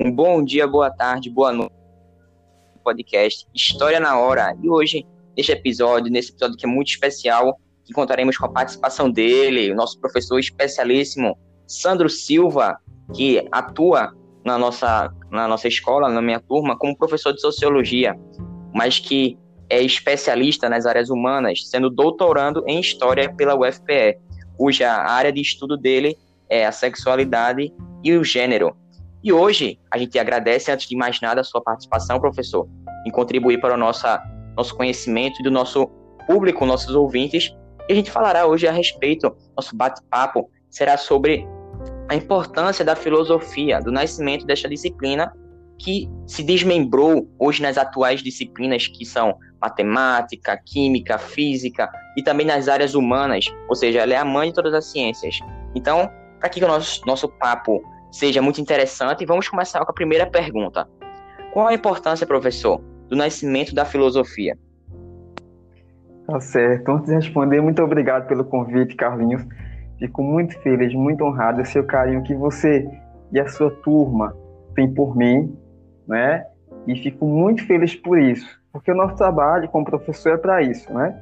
Um bom dia, boa tarde, boa noite. Podcast História na Hora. E hoje, neste episódio, nesse episódio que é muito especial, que contaremos com a participação dele, o nosso professor especialíssimo, Sandro Silva, que atua na nossa, na nossa escola, na minha turma, como professor de sociologia, mas que é especialista nas áreas humanas, sendo doutorando em História pela UFPE, cuja área de estudo dele é a sexualidade e o gênero. E hoje a gente agradece, antes de mais nada, a sua participação, professor, em contribuir para o nossa, nosso conhecimento e do nosso público, nossos ouvintes. E a gente falará hoje a respeito, nosso bate-papo será sobre a importância da filosofia, do nascimento desta disciplina que se desmembrou hoje nas atuais disciplinas que são matemática, química, física e também nas áreas humanas, ou seja, ela é a mãe de todas as ciências. Então, para que o nosso, nosso papo seja muito interessante, vamos começar com a primeira pergunta. Qual a importância, professor, do nascimento da filosofia? Tá certo. Antes de responder, muito obrigado pelo convite, Carlinhos. Fico muito feliz, muito honrado, seu carinho que você e a sua turma têm por mim, né? E fico muito feliz por isso, porque o nosso trabalho como professor é para isso, né?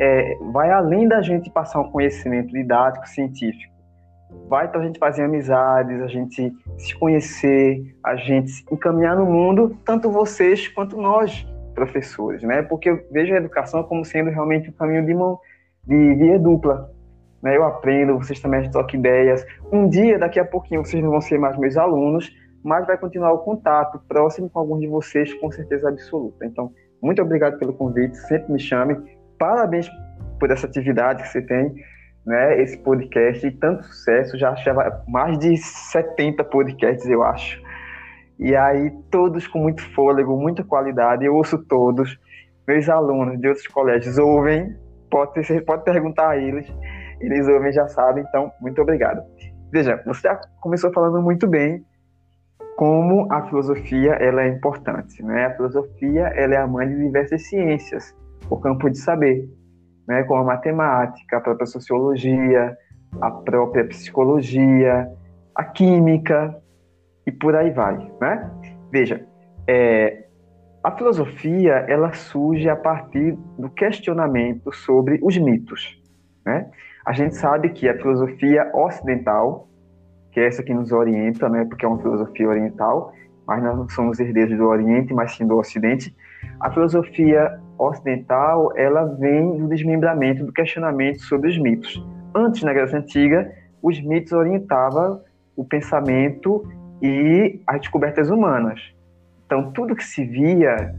É, vai além da gente passar um conhecimento didático, científico vai para a gente fazer amizades, a gente se conhecer, a gente se encaminhar no mundo, tanto vocês quanto nós, professores, né? Porque eu vejo a educação como sendo realmente um caminho de, mão, de via dupla. Né? Eu aprendo, vocês também trocam ideias. Um dia, daqui a pouquinho, vocês não vão ser mais meus alunos, mas vai continuar o contato próximo com algum de vocês, com certeza absoluta. Então, muito obrigado pelo convite, sempre me chame. Parabéns por essa atividade que você tem né, esse podcast e tanto sucesso, já achava mais de 70 podcasts, eu acho. E aí, todos com muito fôlego, muita qualidade, eu ouço todos. Meus alunos de outros colégios ouvem, pode, pode perguntar a eles, eles ouvem, já sabem, então, muito obrigado. Veja, você já começou falando muito bem como a filosofia ela é importante, né? A filosofia ela é a mãe de diversas ciências, o campo de saber né, como a matemática, a própria sociologia, a própria psicologia, a química e por aí vai, né? Veja, é, a filosofia ela surge a partir do questionamento sobre os mitos, né? A gente sabe que a filosofia ocidental, que é essa que nos orienta, né, porque é uma filosofia oriental, mas nós não somos herdeiros do Oriente, mas sim do Ocidente. A filosofia ocidental, ela vem do desmembramento, do questionamento sobre os mitos. Antes, na Grécia Antiga, os mitos orientavam o pensamento e as descobertas humanas. Então, tudo que se via,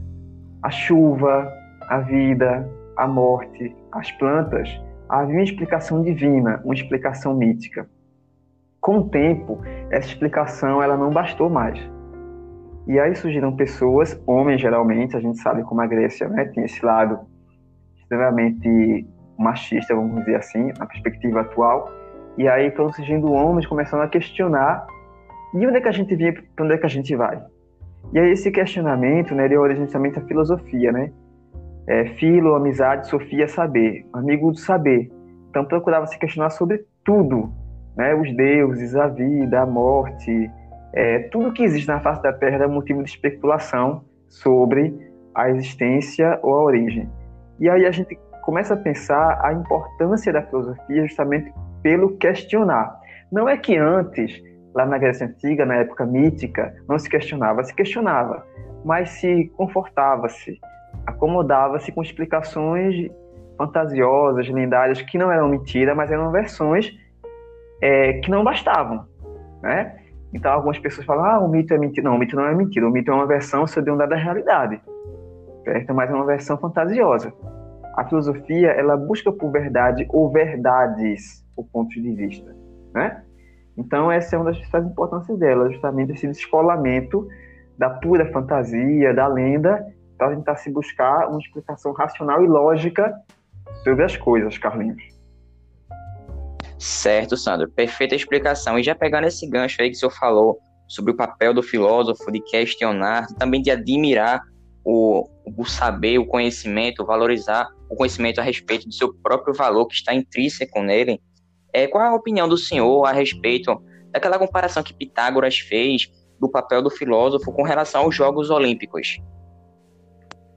a chuva, a vida, a morte, as plantas, havia uma explicação divina, uma explicação mítica. Com o tempo, essa explicação ela não bastou mais. E aí surgiram pessoas, homens geralmente, a gente sabe como a Grécia né, tem esse lado extremamente machista, vamos dizer assim, na perspectiva atual. E aí foram surgindo homens começando a questionar e onde é que a gente vinha, para onde é que a gente vai? E aí esse questionamento, né, deu origem também à filosofia, né? É, filo, amizade, sofia, saber, amigo do saber. Então procurava se questionar sobre tudo, né? Os deuses, a vida, a morte, é, tudo que existe na face da Terra é motivo de especulação sobre a existência ou a origem. E aí a gente começa a pensar a importância da filosofia justamente pelo questionar. Não é que antes, lá na Grécia Antiga, na época mítica, não se questionava, se questionava, mas se confortava-se, acomodava-se com explicações fantasiosas, lendárias, que não eram mentira, mas eram versões é, que não bastavam, né? Então, algumas pessoas falam, ah, o mito é mentira. Não, o mito não é mentira. O mito é uma versão sobre um dada realidade, certo? Mas é uma versão fantasiosa. A filosofia, ela busca por verdade ou verdades, por pontos de vista, né? Então, essa é uma das principais importâncias dela, justamente esse descolamento da pura fantasia, da lenda, para tentar se buscar uma explicação racional e lógica sobre as coisas, Carlinhos. Certo, Sandro. Perfeita explicação. E já pegando esse gancho aí que o senhor falou sobre o papel do filósofo de questionar, também de admirar o, o saber, o conhecimento, valorizar o conhecimento a respeito do seu próprio valor que está intrínseco nele. É, qual a opinião do senhor a respeito daquela comparação que Pitágoras fez do papel do filósofo com relação aos Jogos Olímpicos.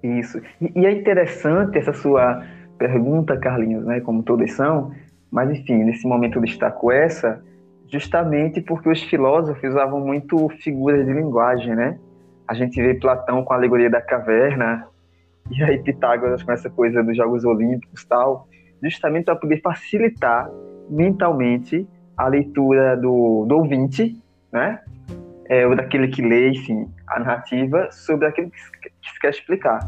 Isso. E, é interessante essa sua pergunta, Carlinhos, né, como todas são, mas enfim, nesse momento eu destaco essa, justamente porque os filósofos usavam muito figuras de linguagem, né? A gente vê Platão com a alegoria da caverna, e aí Pitágoras com essa coisa dos Jogos Olímpicos tal, justamente para poder facilitar mentalmente a leitura do, do ouvinte, né? É, ou daquele que lê, enfim, a narrativa sobre aquilo que se quer explicar.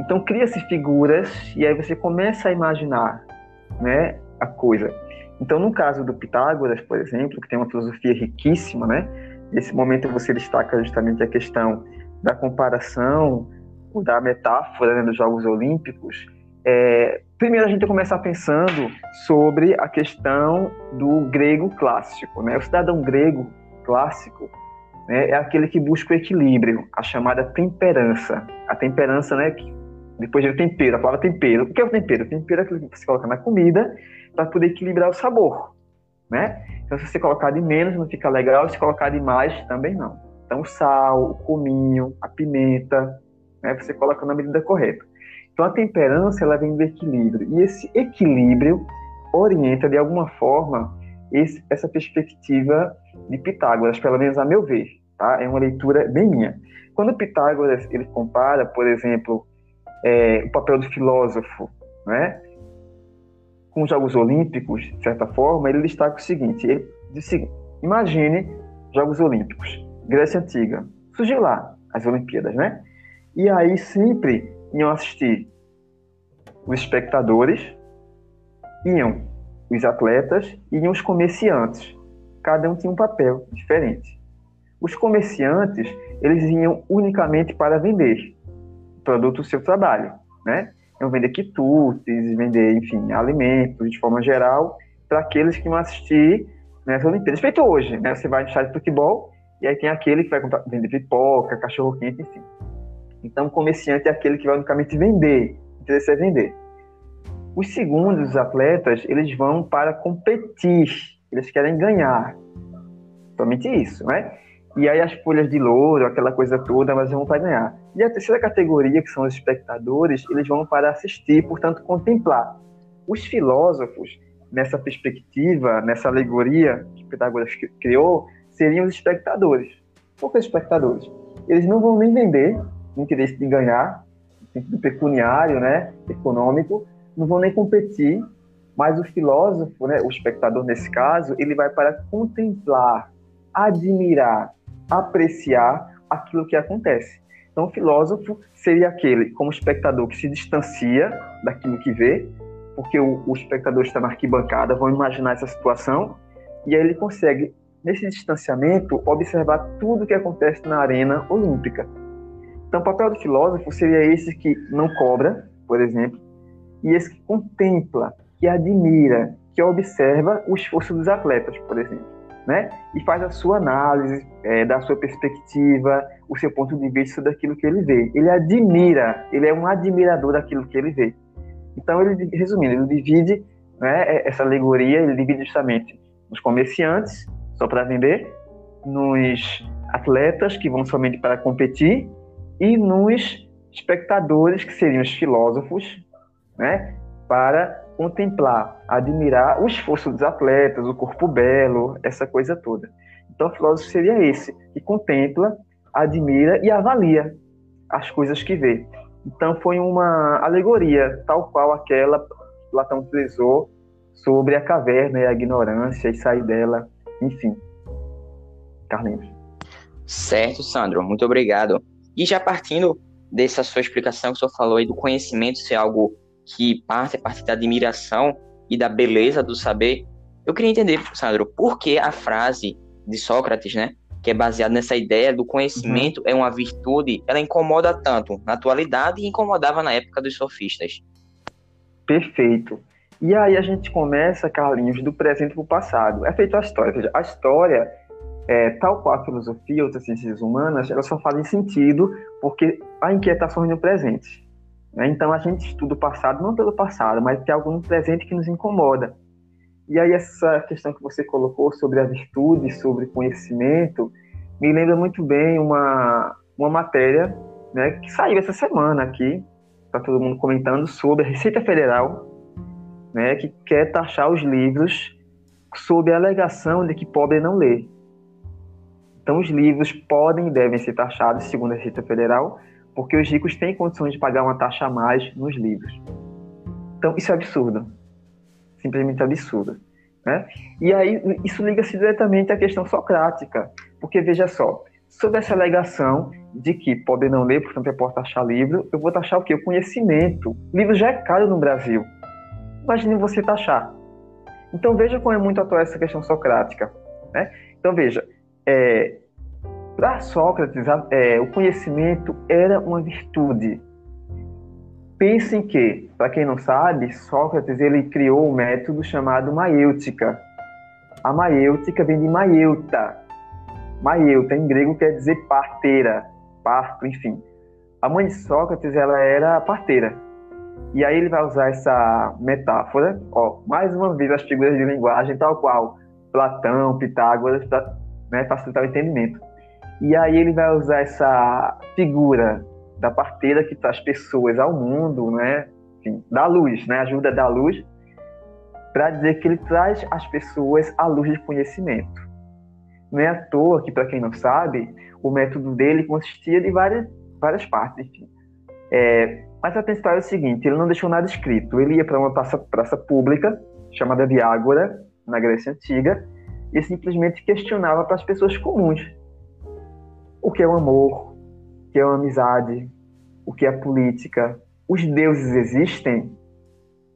Então cria-se figuras e aí você começa a imaginar, né, a coisa. Então no caso do Pitágoras, por exemplo, que tem uma filosofia riquíssima, né? Nesse momento você destaca justamente a questão da comparação, da metáfora né, dos Jogos Olímpicos. É, primeiro a gente começa pensando sobre a questão do grego clássico. Né? O cidadão grego clássico né, é aquele que busca o equilíbrio, a chamada temperança. A temperança, né, que depois do tempero, a palavra tempero. O que é o tempero? O tempero é aquilo que você coloca na comida para poder equilibrar o sabor. Né? Então, se você colocar de menos, não fica legal, se colocar de mais, também não. Então, o sal, o cominho, a pimenta, né, você coloca na medida correta. Então a temperança ela vem do equilíbrio e esse equilíbrio orienta de alguma forma esse, essa perspectiva de Pitágoras, pelo menos a meu ver, tá? É uma leitura bem minha. Quando Pitágoras ele compara, por exemplo, é, o papel do filósofo, né, com os Jogos Olímpicos, de certa forma, ele destaca o seguinte: ele diz o seguinte, imagine Jogos Olímpicos, Grécia Antiga, surgiu lá as Olimpíadas, né? E aí sempre iam assistir os espectadores, iam os atletas e iam os comerciantes. Cada um tinha um papel diferente. Os comerciantes, eles iam unicamente para vender o produto do seu trabalho, né? Vender quitutes, vender, enfim, alimentos de forma geral para aqueles que vão assistir nas Olimpíadas. Feito hoje, né? Você vai no estádio de futebol e aí tem aquele que vai comprar, vender pipoca, cachorro quente, enfim. Então, o comerciante é aquele que vai unicamente vender. O interesse é vender. Os segundos, os atletas, eles vão para competir. Eles querem ganhar. Somente isso, né? E aí as folhas de louro, aquela coisa toda, mas vão para ganhar. E a terceira categoria, que são os espectadores, eles vão para assistir, portanto, contemplar. Os filósofos, nessa perspectiva, nessa alegoria que Pitágoras criou, seriam os espectadores. Por que os espectadores? Eles não vão nem vender, interesse de ganhar, no sentido pecuniário, né, econômico, não vão nem competir, mas o filósofo, né, o espectador nesse caso, ele vai para contemplar, admirar, apreciar aquilo que acontece. Então, o filósofo seria aquele, como espectador, que se distancia daquilo que vê, porque o, o espectador está na arquibancada, vão imaginar essa situação, e aí ele consegue, nesse distanciamento, observar tudo o que acontece na arena olímpica. Então, o papel do filósofo seria esse que não cobra, por exemplo, e esse que contempla, que admira, que observa o esforço dos atletas, por exemplo, né? E faz a sua análise, é, da sua perspectiva, o seu ponto de vista daquilo que ele vê. Ele admira, ele é um admirador daquilo que ele vê. Então, ele, resumindo, ele divide né, é, essa alegoria, ele divide justamente nos comerciantes, só para vender, nos atletas que vão somente para competir e nos espectadores, que seriam os filósofos, né, para contemplar, admirar o esforço dos atletas, o corpo belo, essa coisa toda. Então, o filósofo seria esse, que contempla, admira e avalia as coisas que vê. Então, foi uma alegoria, tal qual aquela que Platão utilizou sobre a caverna e a ignorância e sair dela, enfim. Carlinhos. Certo, Sandro, muito obrigado. E já partindo dessa sua explicação que o senhor falou aí do conhecimento ser algo que parte a partir da admiração e da beleza do saber, eu queria entender, Sandro, por que a frase de Sócrates, né, que é baseada nessa ideia do conhecimento uhum. é uma virtude, ela incomoda tanto na atualidade e incomodava na época dos sofistas. Perfeito. E aí a gente começa, Carlinhos, do presente para o passado. É feito a história. Seja, a história é, tal qual a filosofia outras ciências humanas, elas só fazem sentido porque há inquietações no presente. Né? Então a gente estuda o passado não pelo passado, mas tem algo no presente que nos incomoda. E aí essa questão que você colocou sobre a virtude, sobre conhecimento, me lembra muito bem uma, uma matéria né, que saiu essa semana aqui, está todo mundo comentando, sobre a Receita Federal, né, que quer taxar os livros sob a alegação de que pobre não lê. Então, os livros podem e devem ser taxados, segundo a Receita Federal, porque os ricos têm condições de pagar uma taxa a mais nos livros. Então, isso é absurdo. Simplesmente absurdo. Né? E aí, isso liga-se diretamente à questão socrática, porque veja só, sob essa alegação de que pobre não ler, portanto eu posso taxar livro, eu vou taxar o quê? O conhecimento. O livro já é caro no Brasil. Imagine você taxar. Então veja como é muito atual essa questão socrática. Né? Então veja, é, para Sócrates, é, o conhecimento era uma virtude. Pensem que, para quem não sabe, Sócrates ele criou um método chamado maêutica. A maêutica vem de maieuta. Maieuta em grego quer dizer parteira, parto, enfim. A mãe de Sócrates ela era parteira. E aí ele vai usar essa metáfora, ó, mais uma vez as figuras de linguagem tal qual Platão, Pitágoras, para né, facilitar o entendimento. E aí ele vai usar essa figura da parteira que traz pessoas ao mundo, né? Enfim, da luz, né? Ajuda da luz, para dizer que ele traz as pessoas à luz de conhecimento. Não é à toa que, para quem não sabe, o método dele consistia de várias, várias partes. É, mas a principal é o seguinte: ele não deixou nada escrito. Ele ia para uma praça, praça pública, chamada Viágora, na Grécia Antiga, e simplesmente questionava para as pessoas comuns o que é o amor, o que é a amizade, o que é a política. Os deuses existem?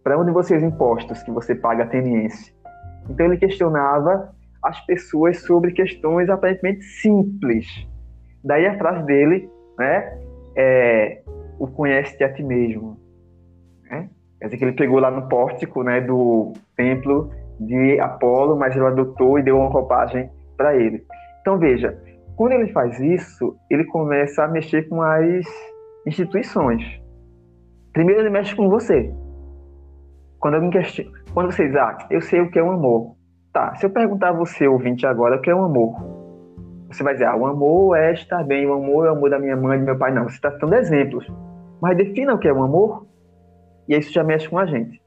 Para onde vocês impostos que você paga ateniense? Então ele questionava as pessoas sobre questões aparentemente simples. Daí a frase dele, né, é, o conhece-te a ti mesmo. Né? Quer dizer que ele pegou lá no pórtico né, do templo de Apolo, mas ele adotou e deu uma roupagem para ele. Então veja, quando ele faz isso, ele começa a mexer com as instituições. Primeiro ele mexe com você. Quando alguém questiona, quando você diz, ah, eu sei o que é um amor. Tá, se eu perguntar a você, ouvinte, agora, o que é um amor? Você vai dizer, ah, o amor é estar bem, o amor é o amor da minha mãe, do meu pai. Não, você está dando exemplos. Mas defina o que é um amor, e isso já mexe com a gente.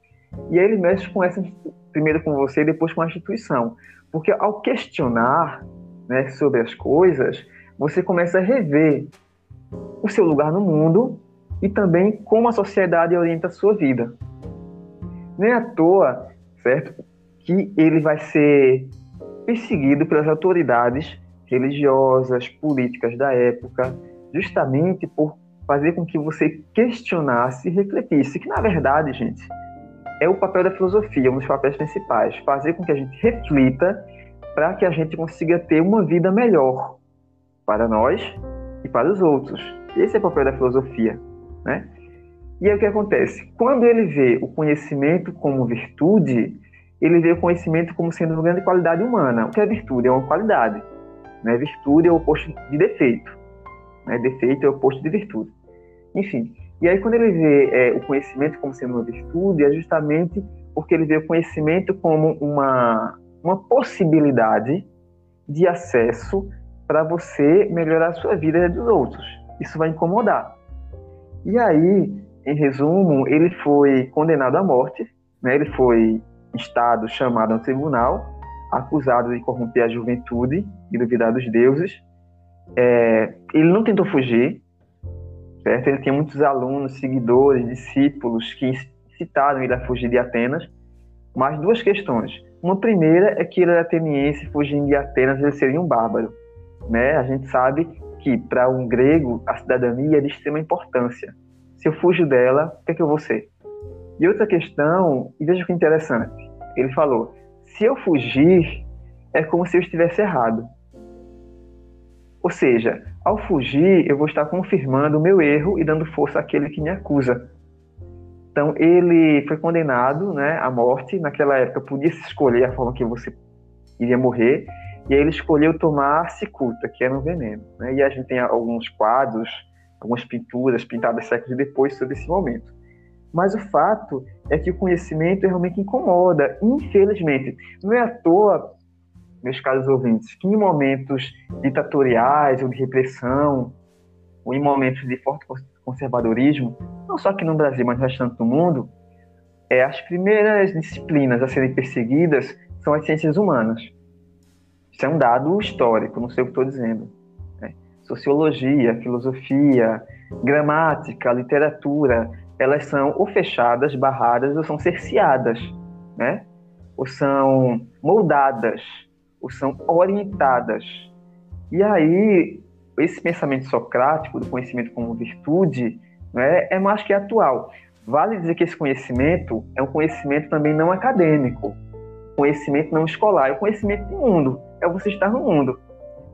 E aí ele mexe com essa, primeiro com você depois com a instituição. Porque ao questionar, né, sobre as coisas, você começa a rever o seu lugar no mundo e também como a sociedade orienta a sua vida. Nem à toa, certo, que ele vai ser perseguido pelas autoridades religiosas, políticas da época, justamente por fazer com que você questionasse e refletisse que, na verdade, gente, é o papel da filosofia, um dos papéis principais, fazer com que a gente reflita para que a gente consiga ter uma vida melhor para nós e para os outros. Esse é o papel da filosofia, né? E aí o que acontece? Quando ele vê o conhecimento como virtude, ele vê o conhecimento como sendo uma grande qualidade humana. O que é virtude? É uma qualidade. Né? Virtude é o oposto de defeito. Né? Defeito é o oposto de virtude. Enfim, e aí quando ele vê é, o conhecimento como sendo uma virtude, é justamente porque ele vê o conhecimento como uma, uma possibilidade de acesso para você melhorar a sua vida e a dos outros. Isso vai incomodar. E aí, em resumo, ele foi condenado à morte, né? ele foi estado chamado ao tribunal, acusado de corromper a juventude e duvidar dos deuses. É, ele não tentou fugir, certo? Ele tinha muitos alunos, seguidores, discípulos que incitaram ele a fugir de Atenas. Mas duas questões. Uma primeira é que ele era ateniense, fugindo de Atenas, ele seria um bárbaro. Né? A gente sabe que para um grego a cidadania é de extrema importância. Se eu fujo dela, o que, é que eu vou ser? E outra questão, e veja que interessante, ele falou: se eu fugir, é como se eu estivesse errado. Ou seja, ao fugir, eu vou estar confirmando o meu erro e dando força àquele que me acusa. Então, ele foi condenado né, à morte. Naquela época, podia se escolher a forma que você iria morrer. E aí ele escolheu tomar cicuta, que era um veneno. Né? E a gente tem alguns quadros, algumas pinturas pintadas séculos depois sobre esse momento. Mas o fato é que o conhecimento realmente incomoda, infelizmente. Não é à toa meus caros ouvintes, que em momentos ditatoriais ou de repressão, ou em momentos de forte conservadorismo, não só aqui no Brasil, mas no restante do mundo, é, as primeiras disciplinas a serem perseguidas são as ciências humanas. Isso é um dado histórico, não sei o que estou dizendo. Né? Sociologia, filosofia, gramática, literatura, elas são ou fechadas, barradas, ou são cerceadas, né? ou são moldadas, ou são orientadas. E aí, esse pensamento socrático do conhecimento como virtude né, é mais que atual. Vale dizer que esse conhecimento é um conhecimento também não acadêmico, conhecimento não escolar, é o conhecimento do mundo, é você estar no mundo.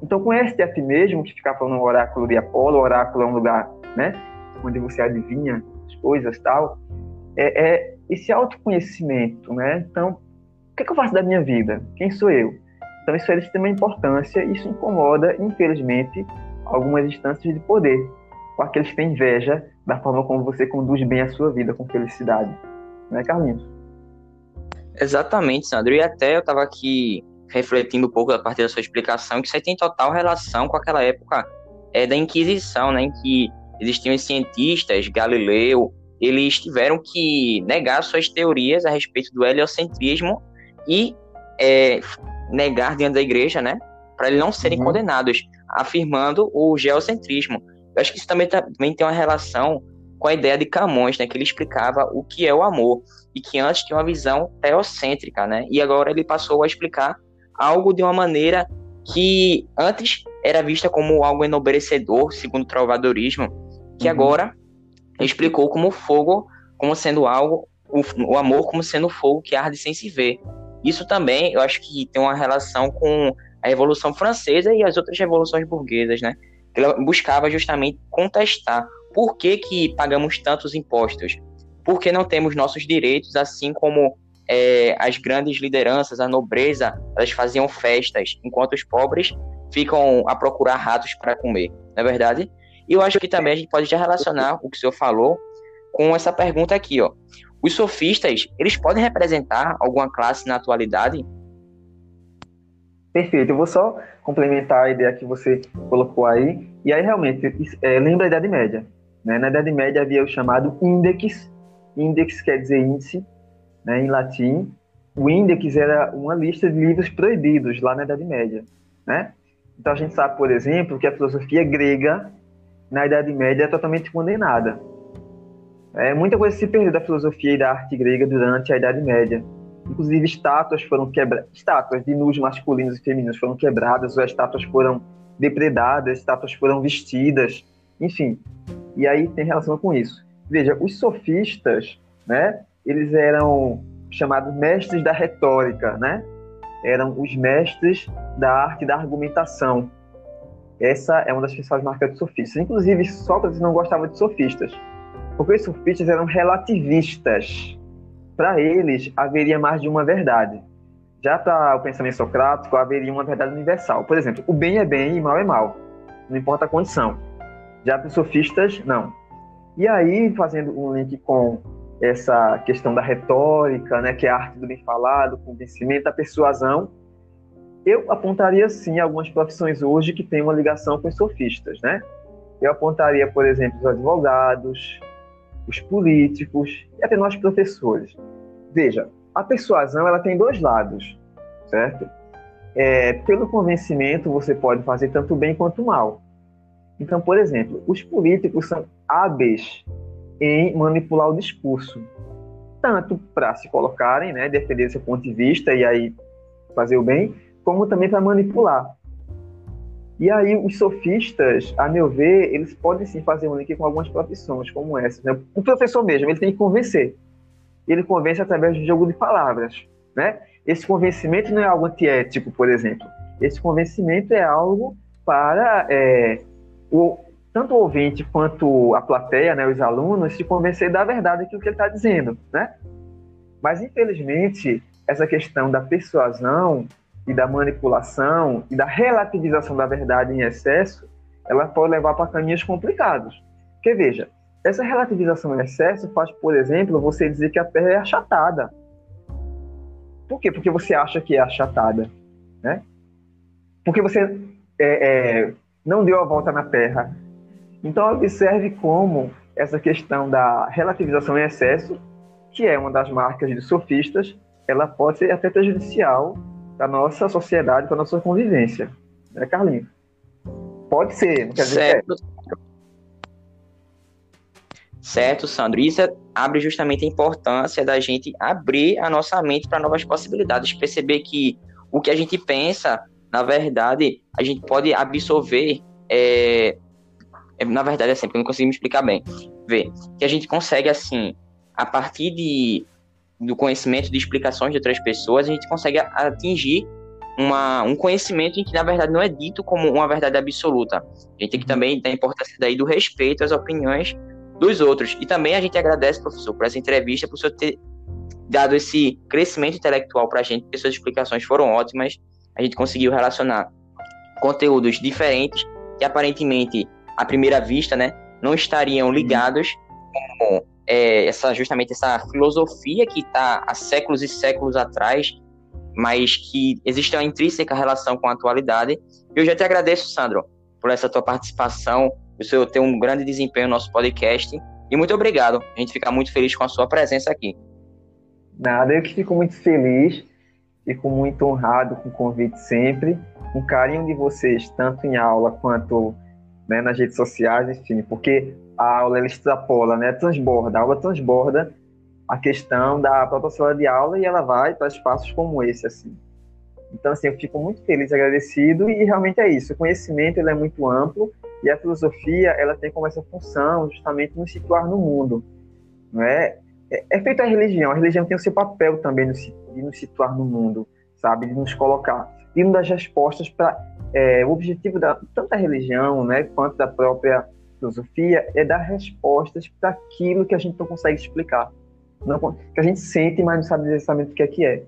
Então, conhece a ti mesmo, que ficar falando no oráculo de Apolo, o oráculo é um lugar né, onde você adivinha as coisas tal, é, é esse autoconhecimento, né? Então, o que, é que eu faço da minha vida? Quem sou eu? Então, isso é de extrema importância isso incomoda, infelizmente, algumas instâncias de poder, com aqueles que têm inveja da forma como você conduz bem a sua vida com felicidade. Não é, Carlinhos? Exatamente, Sandro. E até eu estava aqui refletindo um pouco a partir da sua explicação, que isso aí tem total relação com aquela época é, da Inquisição, né, em que existiam cientistas, Galileu, eles tiveram que negar suas teorias a respeito do heliocentrismo e é, negar diante da igreja, né, para eles não serem uhum. condenados, afirmando o geocentrismo. Eu acho que isso também, também tem uma relação com a ideia de Camões, né, que ele explicava o que é o amor e que antes tinha uma visão teocêntrica, né, e agora ele passou a explicar algo de uma maneira que antes era vista como algo enobrecedor, segundo o trovadorismo, que uhum. agora explicou como fogo, como sendo algo, o, o amor como sendo fogo que arde sem se ver. Isso também, eu acho que tem uma relação com a Revolução Francesa e as outras revoluções burguesas, né? Ela buscava justamente contestar por que, que pagamos tantos impostos, por que não temos nossos direitos, assim como é, as grandes lideranças, a nobreza, elas faziam festas, enquanto os pobres ficam a procurar ratos para comer, não é verdade? E eu acho que também a gente pode já relacionar o que o senhor falou com essa pergunta aqui, ó. Os sofistas, eles podem representar alguma classe na atualidade? Perfeito. Eu vou só complementar a ideia que você colocou aí. E aí, realmente, é, lembra a Idade Média. Né? Na Idade Média havia o chamado índex. Índex quer dizer índice, né, em latim. O índex era uma lista de livros proibidos lá na Idade Média. Né? Então, a gente sabe, por exemplo, que a filosofia grega, na Idade Média, é totalmente condenada. É, muita coisa se perdeu da filosofia e da arte grega durante a Idade Média. Inclusive, estátuas foram quebradas, estátuas de nus masculinos e femininos foram quebradas, ou estátuas foram depredadas, estátuas foram vestidas, enfim. E aí tem relação com isso. Veja, os sofistas, né, eles eram chamados mestres da retórica, né? Eram os mestres da arte da argumentação. Essa é uma das principais marcas dos sofistas. Inclusive, Sócrates não gostava de sofistas, porque os sofistas eram relativistas para eles haveria mais de uma verdade. Já para o pensamento socrático, haveria uma verdade universal. Por exemplo, o bem é bem e mal é mal. Não importa a condição. Já para os sofistas, não. E aí, fazendo um link com essa questão da retórica, né, que é a arte do bem falado, convencimento, a persuasão, eu apontaria sim algumas profissões hoje que têm uma ligação com os sofistas, né? Eu apontaria, por exemplo, os advogados, os políticos e até nós professores. Veja, a persuasão ela tem dois lados, certo? É, pelo convencimento você pode fazer tanto bem quanto mal. Então, por exemplo, os políticos são hábeis em manipular o discurso, tanto para se colocarem, né, defender seu ponto de vista e aí fazer o bem, como também para manipular. E aí os sofistas, a meu ver, eles podem sim fazer um link com algumas profissões, como essa. Né? O professor mesmo, ele tem que convencer. Ele convence através do jogo de palavras, né? Esse convencimento não é algo antiético, por exemplo. Esse convencimento é algo para é, o, tanto o ouvinte quanto a plateia, né, os alunos, se convencer da verdade que o que ele está dizendo, né? Mas, infelizmente, essa questão da persuasão e da manipulação e da relativização da verdade em excesso, ela pode levar para caminhos complicados. Porque, veja, essa relativização em excesso faz, por exemplo, você dizer que a Terra é achatada. Por quê? Porque você acha que é achatada. Né? porque você é, é, não deu a volta na Terra. Então, observe como essa questão da relativização em excesso, que é uma das marcas dos sofistas, ela pode ser até prejudicial para nossa sociedade, para nossa convivência. Né, Carlinhos? Pode ser, não quer certo. que é. Certo, Sandro. Isso abre justamente a importância da gente abrir a nossa mente para novas possibilidades, perceber que o que a gente pensa, na verdade, a gente pode absorver. É, é, na verdade, é sempre, eu não consigo me explicar bem. Ver que a gente consegue, assim, a partir de, do conhecimento de explicações de outras pessoas, a gente consegue atingir uma, um conhecimento em que, na verdade, não é dito como uma verdade absoluta. A gente tem que também dar importância daí do respeito às opiniões dos outros. E também a gente agradece, professor, por essa entrevista, por o senhor ter dado esse crescimento intelectual para a gente, porque suas explicações foram ótimas. A gente conseguiu relacionar conteúdos diferentes que aparentemente, à primeira vista, né, não estariam uhum. ligados com é, essa, justamente essa filosofia que está há séculos e séculos atrás, mas que existe uma intrínseca relação com a atualidade. Eu já te agradeço, Sandro, por essa tua participação o senhor ter um grande desempenho no nosso podcast. E muito obrigado. A gente fica muito feliz com a sua presença aqui. Nada, eu que fico muito feliz, fico muito honrado com o convite sempre, o carinho de vocês, tanto em aula quanto né, nas redes sociais, enfim, porque a aula ela extrapola, né, transborda, a aula transborda a questão da própria sala de aula e ela vai para espaços como esse, assim. Então, assim, eu fico muito feliz agradecido e realmente é isso. O conhecimento ele é muito amplo e a filosofia ela tem como essa função justamente nos situar no mundo, não é? É, é feito a religião. A religião tem o seu papel também de nos situar no mundo, sabe, de nos colocar e uma das respostas para é, o objetivo da tanto da religião, né, quanto da própria filosofia é dar respostas para aquilo que a gente não consegue explicar, não, que a gente sente, mas não sabe exatamente o que é que é.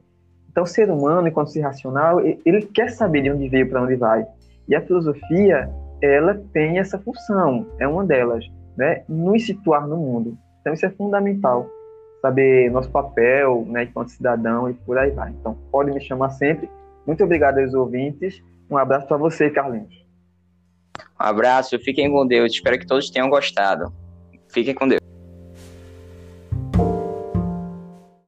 Então, o ser humano, enquanto ser racional, ele quer saber de onde veio, para onde vai. E a filosofia, ela tem essa função, é uma delas, né? Nos situar no mundo. Então, isso é fundamental. Saber nosso papel, né, enquanto cidadão e por aí vai. Então, pode me chamar sempre. Muito obrigado aos ouvintes. Um abraço para você, Carlinhos. Um abraço, fiquem com Deus. Espero que todos tenham gostado. Fiquem com Deus.